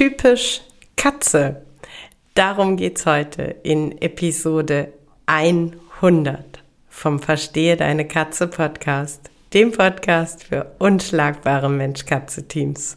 typisch Katze. Darum geht's heute in Episode 100 vom Verstehe deine Katze Podcast, dem Podcast für unschlagbare Mensch-Katze-Teams.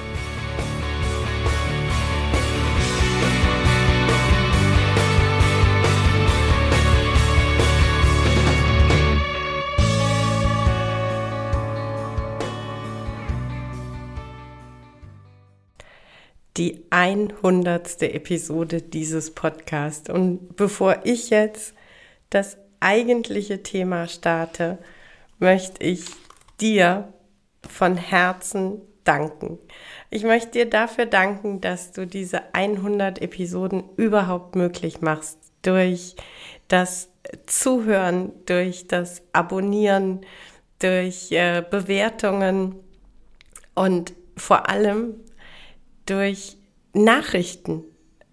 Die 100. Episode dieses Podcasts. Und bevor ich jetzt das eigentliche Thema starte, möchte ich dir von Herzen danken. Ich möchte dir dafür danken, dass du diese 100 Episoden überhaupt möglich machst durch das Zuhören, durch das Abonnieren, durch äh, Bewertungen und vor allem durch Nachrichten.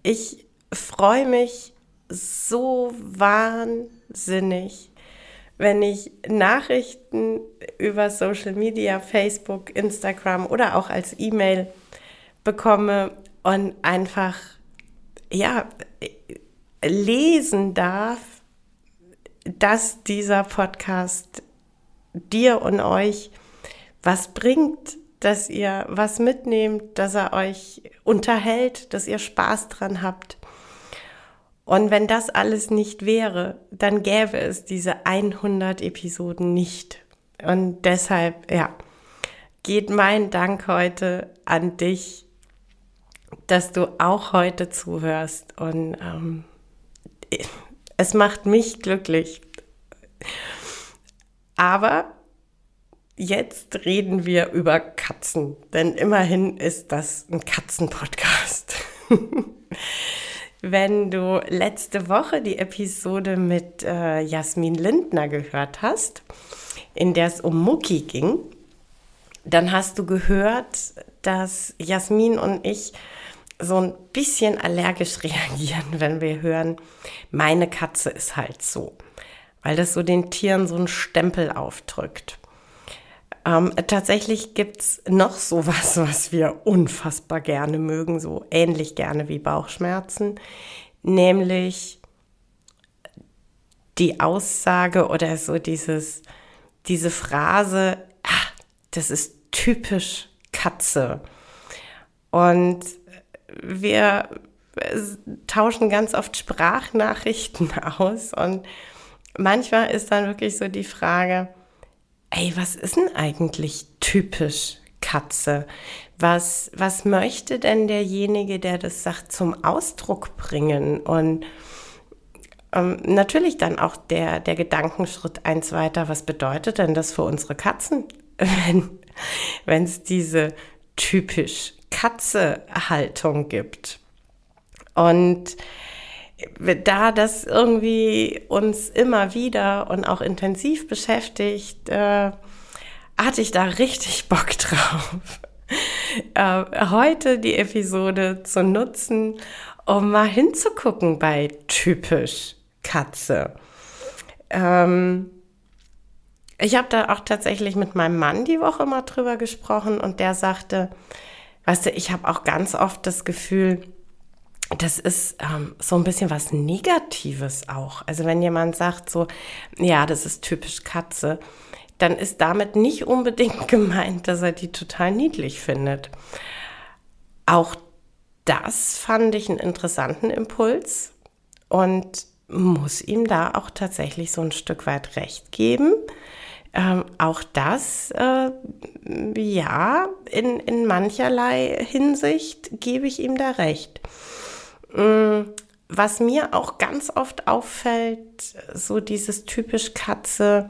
Ich freue mich so wahnsinnig, wenn ich Nachrichten über Social Media, Facebook, Instagram oder auch als E-Mail bekomme und einfach, ja, lesen darf, dass dieser Podcast dir und euch was bringt, dass ihr was mitnehmt, dass er euch unterhält, dass ihr Spaß dran habt. Und wenn das alles nicht wäre, dann gäbe es diese 100 Episoden nicht. Und deshalb, ja, geht mein Dank heute an dich, dass du auch heute zuhörst. Und ähm, es macht mich glücklich. Aber Jetzt reden wir über Katzen, denn immerhin ist das ein Katzenpodcast. Wenn du letzte Woche die Episode mit äh, Jasmin Lindner gehört hast, in der es um Mucki ging, dann hast du gehört, dass Jasmin und ich so ein bisschen allergisch reagieren, wenn wir hören, meine Katze ist halt so, weil das so den Tieren so einen Stempel aufdrückt. Ähm, tatsächlich gibt's noch sowas, was wir unfassbar gerne mögen, so ähnlich gerne wie Bauchschmerzen, nämlich die Aussage oder so dieses, diese Phrase, ah, das ist typisch Katze. Und wir tauschen ganz oft Sprachnachrichten aus und manchmal ist dann wirklich so die Frage, ey, was ist denn eigentlich typisch Katze? Was, was möchte denn derjenige, der das sagt, zum Ausdruck bringen? Und ähm, natürlich dann auch der, der Gedankenschritt eins weiter, was bedeutet denn das für unsere Katzen, wenn es diese typisch Katze-Haltung gibt? Und da das irgendwie uns immer wieder und auch intensiv beschäftigt, äh, hatte ich da richtig Bock drauf. Äh, heute die Episode zu nutzen, um mal hinzugucken bei typisch Katze. Ähm, ich habe da auch tatsächlich mit meinem Mann die Woche mal drüber gesprochen und der sagte, weißt du, ich habe auch ganz oft das Gefühl, das ist ähm, so ein bisschen was Negatives auch. Also wenn jemand sagt so, ja, das ist typisch Katze, dann ist damit nicht unbedingt gemeint, dass er die total niedlich findet. Auch das fand ich einen interessanten Impuls und muss ihm da auch tatsächlich so ein Stück weit recht geben. Ähm, auch das, äh, ja, in, in mancherlei Hinsicht gebe ich ihm da recht. Mm, was mir auch ganz oft auffällt, so dieses typisch Katze,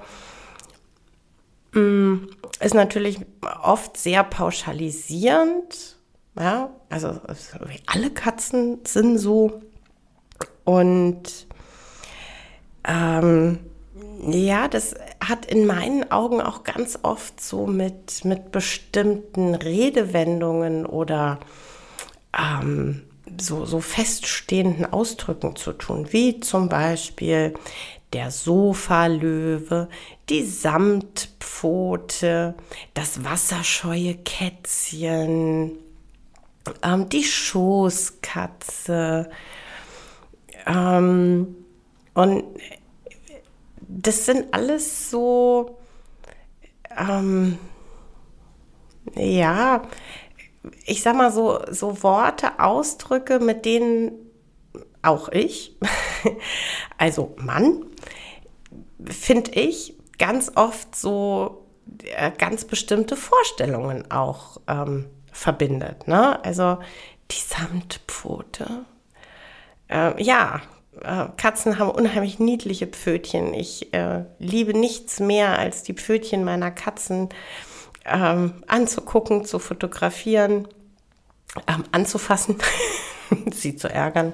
mm, ist natürlich oft sehr pauschalisierend. Ja, also alle Katzen sind so. Und ähm, ja, das hat in meinen Augen auch ganz oft so mit, mit bestimmten Redewendungen oder ähm, so, so feststehenden Ausdrücken zu tun, wie zum Beispiel der Sofalöwe, die Samtpfote, das wasserscheue Kätzchen, ähm, die Schoßkatze. Ähm, und das sind alles so, ähm, ja, ich sag mal so, so Worte, Ausdrücke, mit denen auch ich, also Mann, finde ich ganz oft so äh, ganz bestimmte Vorstellungen auch ähm, verbindet. Ne? Also die Samtpfote. Äh, ja, äh, Katzen haben unheimlich niedliche Pfötchen. Ich äh, liebe nichts mehr als die Pfötchen meiner Katzen ähm, anzugucken, zu fotografieren, ähm, anzufassen, sie zu ärgern,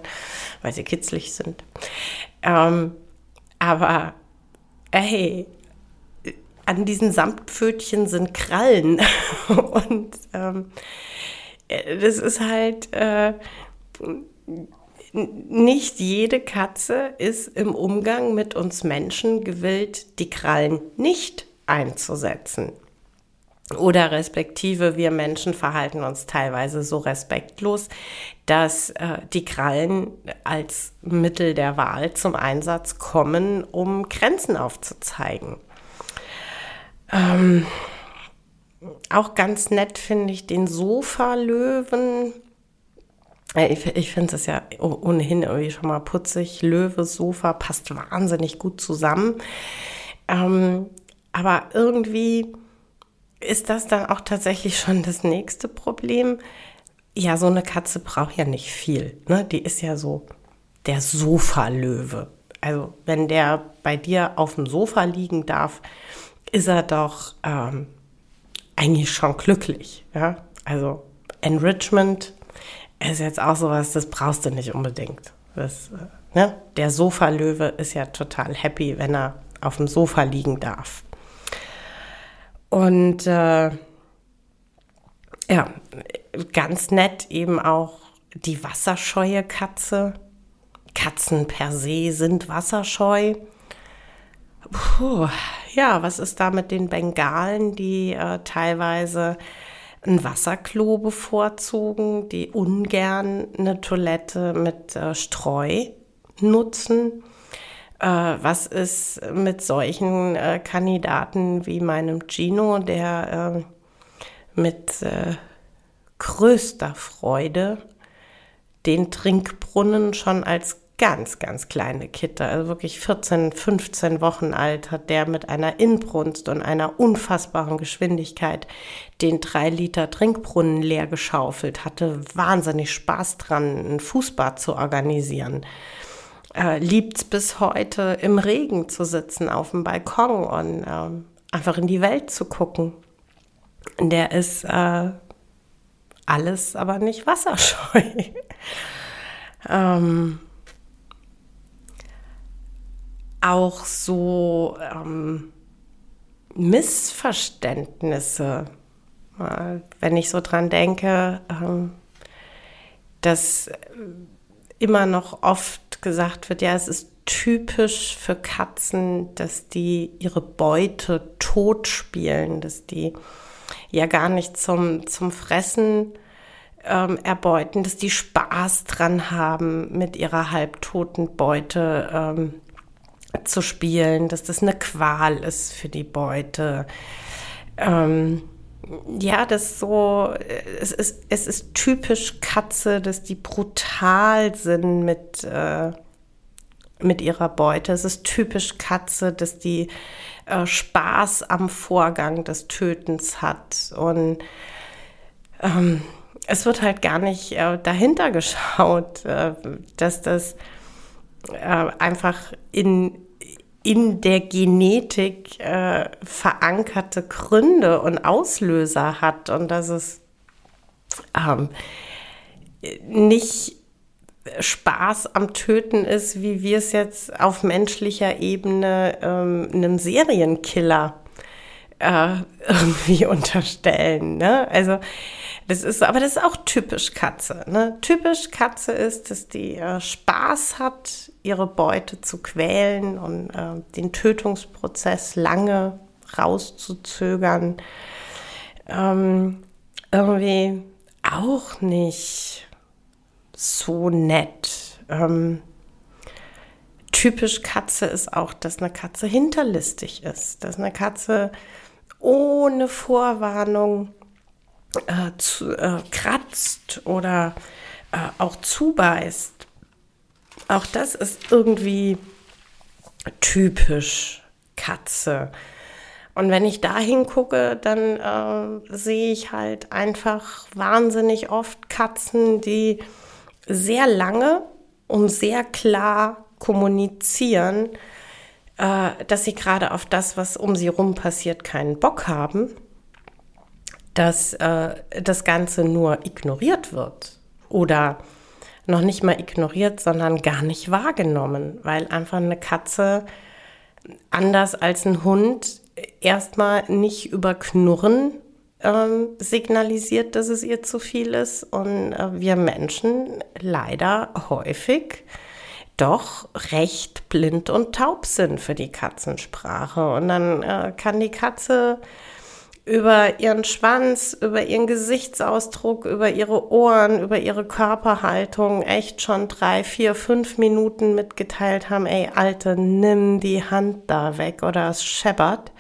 weil sie kitzlig sind. Ähm, aber hey, an diesen Samtpfötchen sind Krallen und ähm, das ist halt äh, nicht jede Katze ist im Umgang mit uns Menschen gewillt, die Krallen nicht einzusetzen. Oder respektive wir Menschen verhalten uns teilweise so respektlos, dass äh, die Krallen als Mittel der Wahl zum Einsatz kommen, um Grenzen aufzuzeigen. Ähm, auch ganz nett finde ich den Sofalöwen. Ich, ich finde es ja ohnehin irgendwie schon mal putzig. Löwe, Sofa passt wahnsinnig gut zusammen. Ähm, aber irgendwie ist das dann auch tatsächlich schon das nächste Problem? Ja, so eine Katze braucht ja nicht viel. Ne? Die ist ja so der Sofalöwe. Also wenn der bei dir auf dem Sofa liegen darf, ist er doch ähm, eigentlich schon glücklich. Ja? Also Enrichment ist jetzt auch sowas, das brauchst du nicht unbedingt. Das, äh, ne? Der Sofalöwe ist ja total happy, wenn er auf dem Sofa liegen darf. Und äh, ja, ganz nett eben auch die wasserscheue Katze. Katzen per se sind wasserscheu. Puh, ja, was ist da mit den Bengalen, die äh, teilweise ein Wasserklo bevorzugen, die ungern eine Toilette mit äh, Streu nutzen? Äh, was ist mit solchen äh, Kandidaten wie meinem Gino, der äh, mit größter Freude den Trinkbrunnen schon als ganz, ganz kleine Kitte, also wirklich 14, 15 Wochen alt, hat der mit einer Inbrunst und einer unfassbaren Geschwindigkeit den drei Liter Trinkbrunnen leer geschaufelt, hatte wahnsinnig Spaß dran, ein Fußbad zu organisieren äh, liebt es bis heute, im Regen zu sitzen auf dem Balkon und äh, einfach in die Welt zu gucken. Der ist äh, alles, aber nicht wasserscheu. ähm, auch so ähm, Missverständnisse, wenn ich so dran denke, ähm, dass immer noch oft gesagt wird, ja, es ist typisch für Katzen, dass die ihre Beute tot spielen, dass die ja gar nicht zum, zum Fressen ähm, erbeuten, dass die Spaß dran haben, mit ihrer halbtoten Beute ähm, zu spielen, dass das eine Qual ist für die Beute. Ähm, ja, das so, es ist, es ist typisch Katze, dass die brutal sind mit, äh, mit ihrer Beute. Es ist typisch Katze, dass die äh, Spaß am Vorgang des Tötens hat. Und ähm, es wird halt gar nicht äh, dahinter geschaut, äh, dass das äh, einfach in, in der Genetik äh, verankerte Gründe und Auslöser hat und dass es ähm, nicht Spaß am Töten ist, wie wir es jetzt auf menschlicher Ebene ähm, einem Serienkiller äh, irgendwie unterstellen. Ne? Also das ist, aber das ist auch typisch Katze. Ne? Typisch Katze ist, dass die äh, Spaß hat, ihre Beute zu quälen und äh, den Tötungsprozess lange rauszuzögern. Ähm, irgendwie auch nicht so nett. Ähm, typisch Katze ist auch, dass eine Katze hinterlistig ist, dass eine Katze ohne Vorwarnung äh, zu, äh, kratzt oder äh, auch zubeißt. Auch das ist irgendwie typisch Katze. Und wenn ich da hingucke, dann äh, sehe ich halt einfach wahnsinnig oft Katzen, die sehr lange und sehr klar kommunizieren, dass sie gerade auf das, was um sie rum passiert, keinen Bock haben, dass äh, das Ganze nur ignoriert wird oder noch nicht mal ignoriert, sondern gar nicht wahrgenommen, weil einfach eine Katze anders als ein Hund erstmal nicht über Knurren ähm, signalisiert, dass es ihr zu viel ist. Und äh, wir Menschen leider häufig doch recht blind und taub sind für die Katzensprache. Und dann äh, kann die Katze über ihren Schwanz, über ihren Gesichtsausdruck, über ihre Ohren, über ihre Körperhaltung echt schon drei, vier, fünf Minuten mitgeteilt haben, ey, Alte, nimm die Hand da weg oder es scheppert.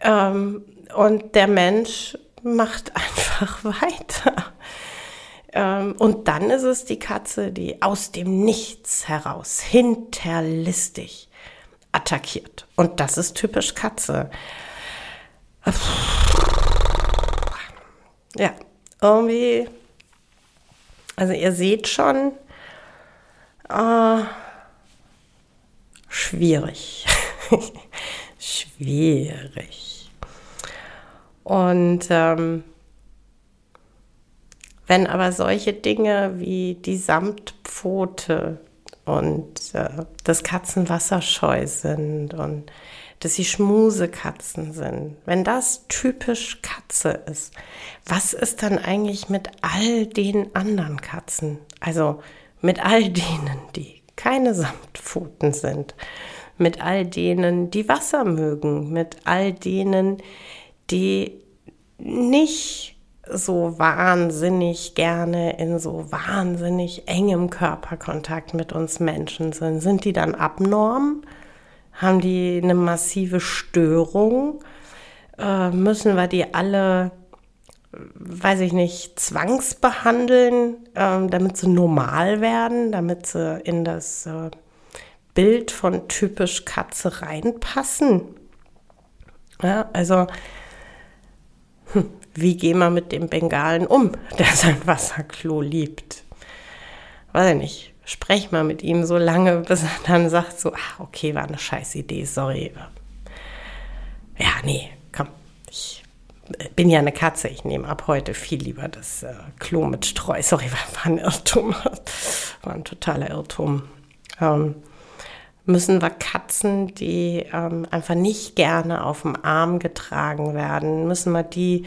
Ähm, und der Mensch macht einfach weiter. Ähm, und dann ist es die Katze, die aus dem Nichts heraus hinterlistig attackiert. Und das ist typisch Katze. Ja, irgendwie, also ihr seht schon, äh, schwierig. schwierig. Und ähm, wenn aber solche Dinge wie die Samtpfote und äh, das Katzenwasserscheu sind und dass sie Schmusekatzen sind. Wenn das typisch Katze ist, was ist dann eigentlich mit all den anderen Katzen? Also mit all denen, die keine Samtpfoten sind, mit all denen, die Wasser mögen, mit all denen, die nicht so wahnsinnig gerne in so wahnsinnig engem Körperkontakt mit uns Menschen sind. Sind die dann abnorm? Haben die eine massive Störung? Äh, müssen wir die alle, weiß ich nicht, zwangsbehandeln, äh, damit sie normal werden, damit sie in das äh, Bild von typisch Katze reinpassen? Ja, also, hm, wie gehen wir mit dem Bengalen um, der sein Wasserklo liebt? Weiß ich nicht sprech mal mit ihm so lange, bis er dann sagt so, ach, okay, war eine scheiß Idee, sorry. Ja, nee, komm, ich bin ja eine Katze, ich nehme ab heute viel lieber das äh, Klo mit Streu. Sorry, war, war ein Irrtum, war ein totaler Irrtum. Ähm, müssen wir Katzen, die ähm, einfach nicht gerne auf dem Arm getragen werden, müssen wir die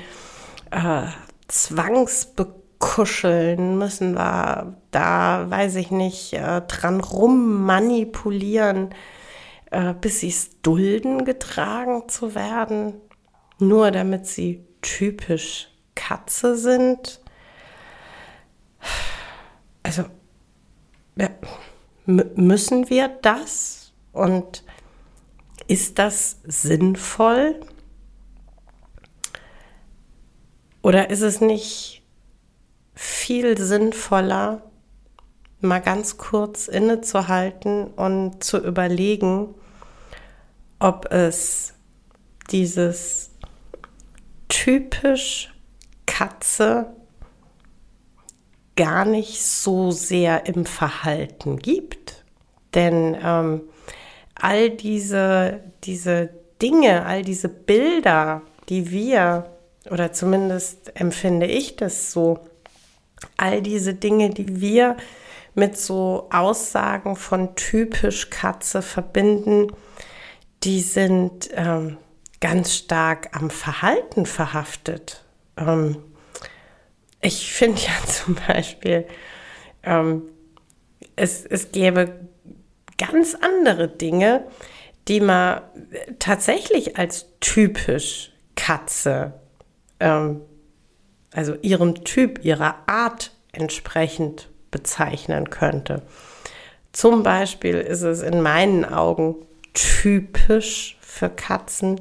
äh, zwangsbekommen kuscheln, müssen wir da, weiß ich nicht, äh, dran rummanipulieren, äh, bis sie es dulden, getragen zu werden, nur damit sie typisch Katze sind. Also, ja, müssen wir das? Und ist das sinnvoll? Oder ist es nicht viel sinnvoller, mal ganz kurz innezuhalten und zu überlegen, ob es dieses typisch Katze gar nicht so sehr im Verhalten gibt. Denn ähm, all diese, diese Dinge, all diese Bilder, die wir, oder zumindest empfinde ich das so, all diese Dinge, die wir mit so Aussagen von typisch Katze verbinden, die sind ähm, ganz stark am Verhalten verhaftet. Ähm, ich finde ja zum Beispiel, ähm, es, es gäbe ganz andere Dinge, die man tatsächlich als typisch Katze, ähm, also ihrem Typ, ihrer Art entsprechend bezeichnen könnte. Zum Beispiel ist es in meinen Augen typisch für Katzen,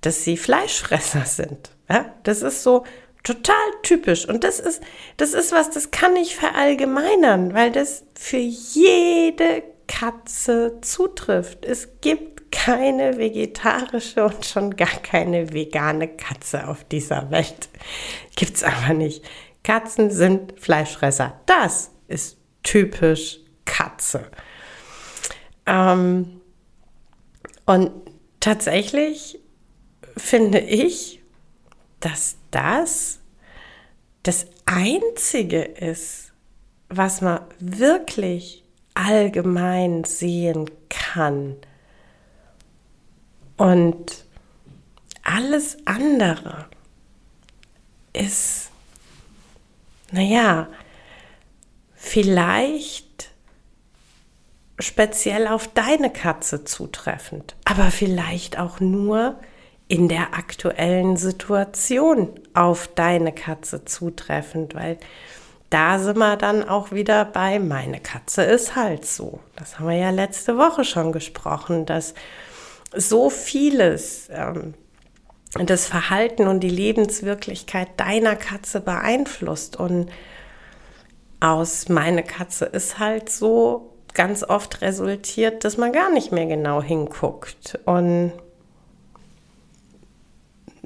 dass sie Fleischfresser sind. Ja, das ist so total typisch. Und das ist, das ist was, das kann ich verallgemeinern, weil das für jede Katze zutrifft. Es gibt keine vegetarische und schon gar keine vegane Katze auf dieser Welt. Gibt's aber nicht. Katzen sind Fleischfresser. Das ist typisch Katze. Ähm, und tatsächlich finde ich, dass das das Einzige ist, was man wirklich allgemein sehen kann. Und alles andere ist, naja, vielleicht speziell auf deine Katze zutreffend, aber vielleicht auch nur in der aktuellen Situation auf deine Katze zutreffend, weil da sind wir dann auch wieder bei, meine Katze ist halt so. Das haben wir ja letzte Woche schon gesprochen, dass so vieles ähm, das Verhalten und die Lebenswirklichkeit deiner Katze beeinflusst. Und aus meine Katze ist halt so ganz oft resultiert, dass man gar nicht mehr genau hinguckt. Und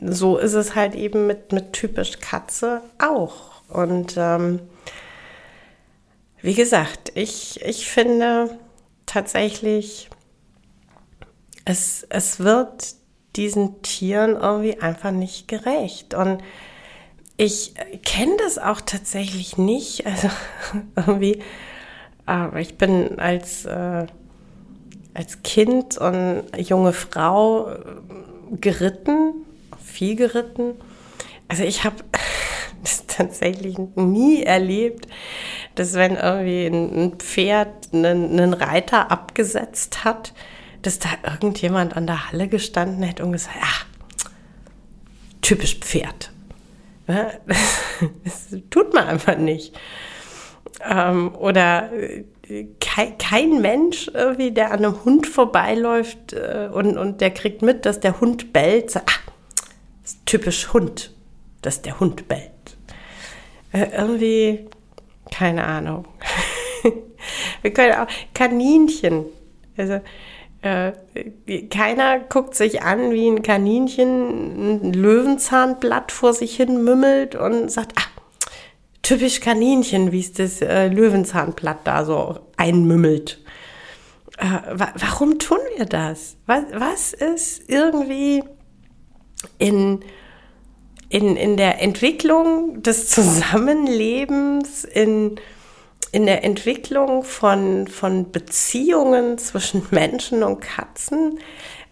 so ist es halt eben mit, mit typisch Katze auch. Und ähm, wie gesagt, ich, ich finde tatsächlich, es, es wird diesen Tieren irgendwie einfach nicht gerecht. Und ich kenne das auch tatsächlich nicht. Also irgendwie, aber ich bin als, äh, als Kind und junge Frau äh, geritten viel geritten. Also ich habe das tatsächlich nie erlebt, dass wenn irgendwie ein Pferd einen, einen, Reiter abgesetzt hat, dass da irgendjemand an der Halle gestanden hätte und gesagt, ah, typisch Pferd. Das, das, tut man einfach nicht. Ähm, oder äh, kein, Mensch, irgendwie, der an einem Hund vorbeiläuft äh, und, und der kriegt mit, dass der Hund bellt, sagt, ah, typisch Hund, dass der Hund bellt. Äh, irgendwie, keine Ahnung. Wir können auch Kaninchen. Also äh, keiner guckt sich an, wie ein Kaninchen ein Löwenzahnblatt vor sich hin mümmelt und sagt, ah, typisch Kaninchen, wie es das äh, Löwenzahnblatt da so einmümmelt. Äh, wa warum tun wir das? Was, was ist irgendwie in, in, in der Entwicklung des Zusammenlebens, in, in der Entwicklung von, von Beziehungen zwischen Menschen und Katzen.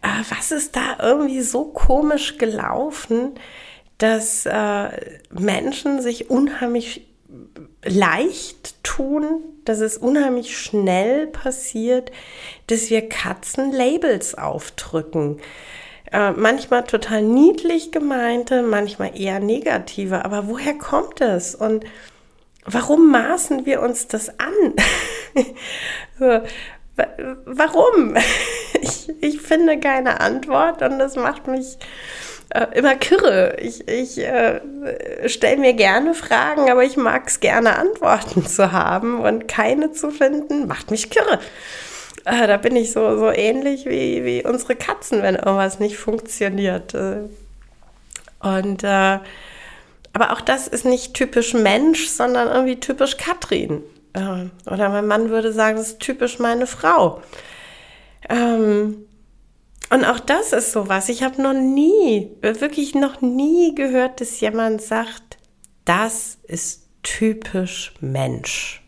Äh, was ist da irgendwie so komisch gelaufen, dass äh, Menschen sich unheimlich leicht tun, dass es unheimlich schnell passiert, dass wir Katzen Labels aufdrücken. Äh, manchmal total niedlich gemeinte, manchmal eher negative. Aber woher kommt es? Und warum maßen wir uns das an? so, warum? Ich, ich finde keine Antwort und das macht mich äh, immer kirre. Ich, ich äh, stelle mir gerne Fragen, aber ich mag es gerne Antworten zu haben und keine zu finden, macht mich kirre. Äh, da bin ich so, so ähnlich wie, wie unsere Katzen, wenn irgendwas nicht funktioniert. Äh. Und äh, aber auch das ist nicht typisch Mensch, sondern irgendwie typisch Katrin. Äh, oder mein Mann würde sagen, das ist typisch meine Frau. Ähm, und auch das ist sowas. Ich habe noch nie, wirklich noch nie gehört, dass jemand sagt, das ist typisch Mensch.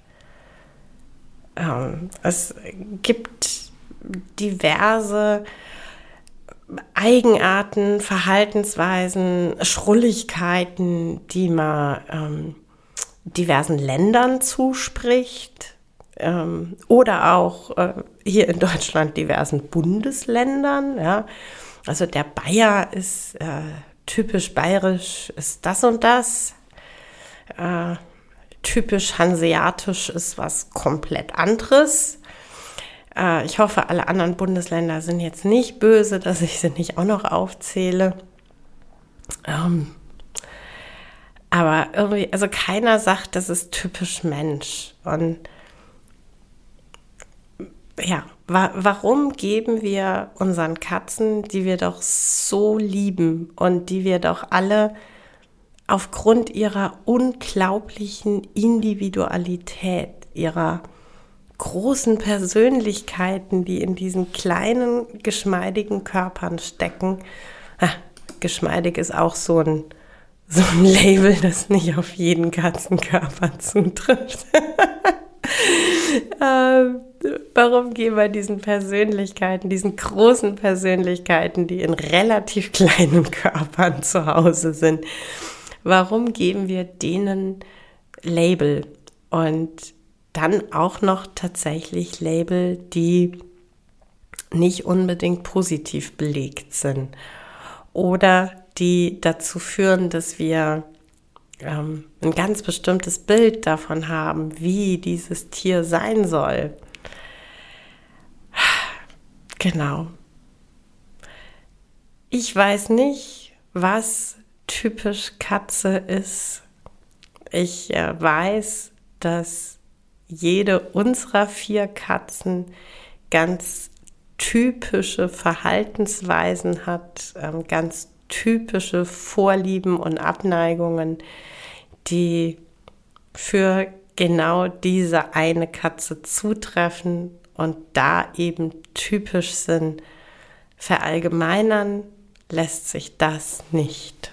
Ähm, es gibt diverse Eigenarten, Verhaltensweisen, Schrulligkeiten, die man ähm, diversen Ländern zuspricht ähm, oder auch äh, hier in Deutschland diversen Bundesländern. Ja. Also der Bayer ist äh, typisch bayerisch, ist das und das. Äh, typisch hanseatisch ist was komplett anderes. Äh, ich hoffe, alle anderen Bundesländer sind jetzt nicht böse, dass ich sie nicht auch noch aufzähle. Ähm, aber irgendwie, also keiner sagt, das ist typisch Mensch. Und ja, wa warum geben wir unseren Katzen, die wir doch so lieben und die wir doch alle aufgrund ihrer unglaublichen Individualität, ihrer großen Persönlichkeiten, die in diesen kleinen, geschmeidigen Körpern stecken. Ah, geschmeidig ist auch so ein, so ein Label, das nicht auf jeden Katzenkörper zutrifft. ähm, warum gehen wir diesen Persönlichkeiten, diesen großen Persönlichkeiten, die in relativ kleinen Körpern zu Hause sind, warum geben wir denen Label? Und dann auch noch tatsächlich Label, die nicht unbedingt positiv belegt sind oder die dazu führen, dass wir ähm, ein ganz bestimmtes Bild davon haben, wie dieses Tier sein soll. Genau. Ich weiß nicht, was typisch Katze ist. Ich äh, weiß, dass jede unserer vier Katzen ganz typische Verhaltensweisen hat, ähm, ganz typische Vorlieben und Abneigungen, die für genau diese eine Katze zutreffen und da eben typisch sind. Verallgemeinern lässt sich das nicht.